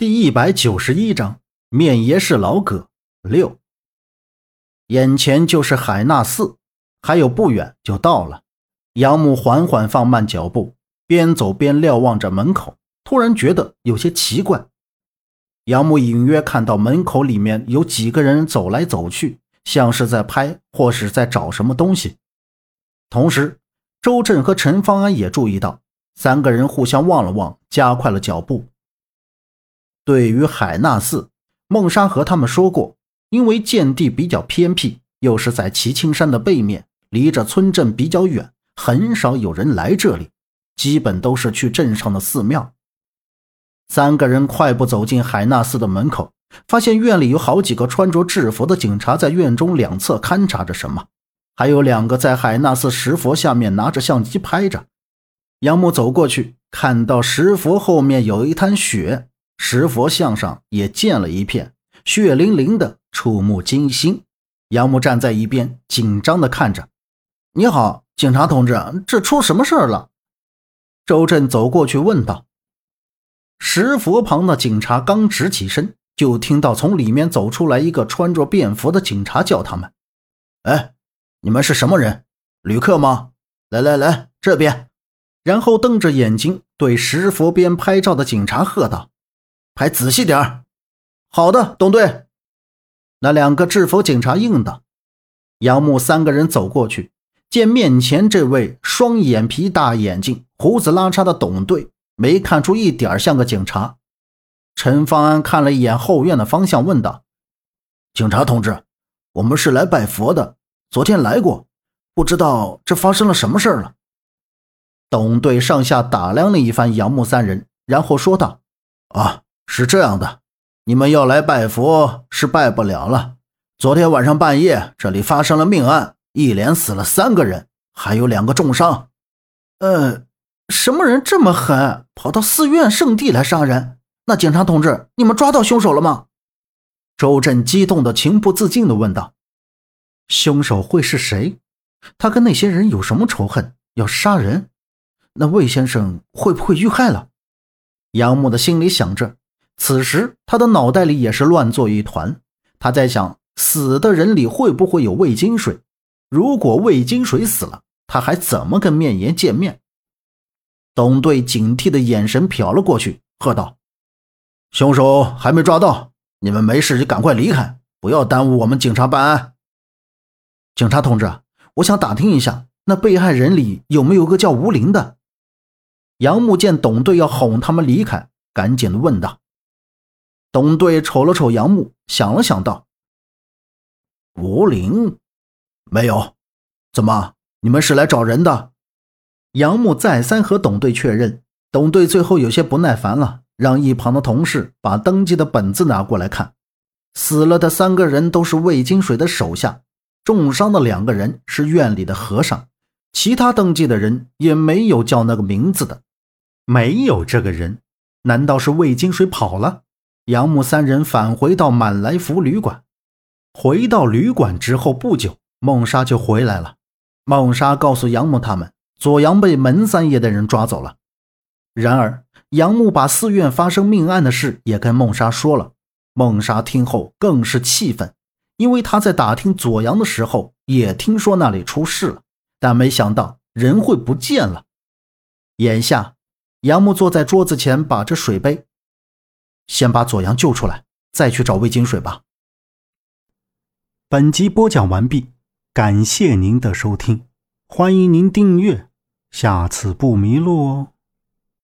第一百九十一章面爷是老葛六。眼前就是海纳寺，还有不远就到了。杨木缓缓放慢脚步，边走边瞭望着门口，突然觉得有些奇怪。杨木隐约看到门口里面有几个人走来走去，像是在拍或是在找什么东西。同时，周震和陈方安也注意到，三个人互相望了望，加快了脚步。对于海纳寺，孟莎和他们说过，因为建地比较偏僻，又是在齐青山的背面，离着村镇比较远，很少有人来这里，基本都是去镇上的寺庙。三个人快步走进海纳寺的门口，发现院里有好几个穿着制服的警察在院中两侧勘察着什么，还有两个在海纳寺石佛下面拿着相机拍着。杨木走过去，看到石佛后面有一滩血。石佛像上也溅了一片，血淋淋的，触目惊心。杨木站在一边，紧张的看着。你好，警察同志，这出什么事儿了？周震走过去问道。石佛旁的警察刚直起身，就听到从里面走出来一个穿着便服的警察，叫他们：“哎，你们是什么人？旅客吗？来来来，这边。”然后瞪着眼睛对石佛边拍照的警察喝道。还仔细点。好的，董队。那两个制服警察应道。杨木三个人走过去，见面前这位双眼皮、大眼睛、胡子拉碴的董队，没看出一点像个警察。陈方安看了一眼后院的方向，问道：“警察同志，我们是来拜佛的，昨天来过，不知道这发生了什么事了。”董队上下打量了一番杨木三人，然后说道：“啊。”是这样的，你们要来拜佛是拜不了了。昨天晚上半夜，这里发生了命案，一连死了三个人，还有两个重伤。呃，什么人这么狠，跑到寺院圣地来杀人？那警察同志，你们抓到凶手了吗？周震激动的情不自禁的问道：“凶手会是谁？他跟那些人有什么仇恨，要杀人？那魏先生会不会遇害了？”杨木的心里想着。此时，他的脑袋里也是乱作一团。他在想，死的人里会不会有魏金水？如果魏金水死了，他还怎么跟面爷见面？董队警惕的眼神瞟了过去，喝道：“凶手还没抓到，你们没事就赶快离开，不要耽误我们警察办案。”警察同志，我想打听一下，那被害人里有没有个叫吴林的？杨木见董队要哄他们离开，赶紧的问道。董队瞅了瞅杨木，想了想道：“吴林，没有。怎么？你们是来找人的？”杨木再三和董队确认。董队最后有些不耐烦了，让一旁的同事把登记的本子拿过来看。死了的三个人都是魏金水的手下，重伤的两个人是院里的和尚，其他登记的人也没有叫那个名字的。没有这个人，难道是魏金水跑了？杨木三人返回到满来福旅馆。回到旅馆之后不久，孟莎就回来了。孟莎告诉杨木他们，左阳被门三爷的人抓走了。然而，杨木把寺院发生命案的事也跟孟莎说了。孟莎听后更是气愤，因为他在打听左阳的时候也听说那里出事了，但没想到人会不见了。眼下，杨木坐在桌子前，把着水杯。先把左阳救出来，再去找魏金水吧。本集播讲完毕，感谢您的收听，欢迎您订阅，下次不迷路哦。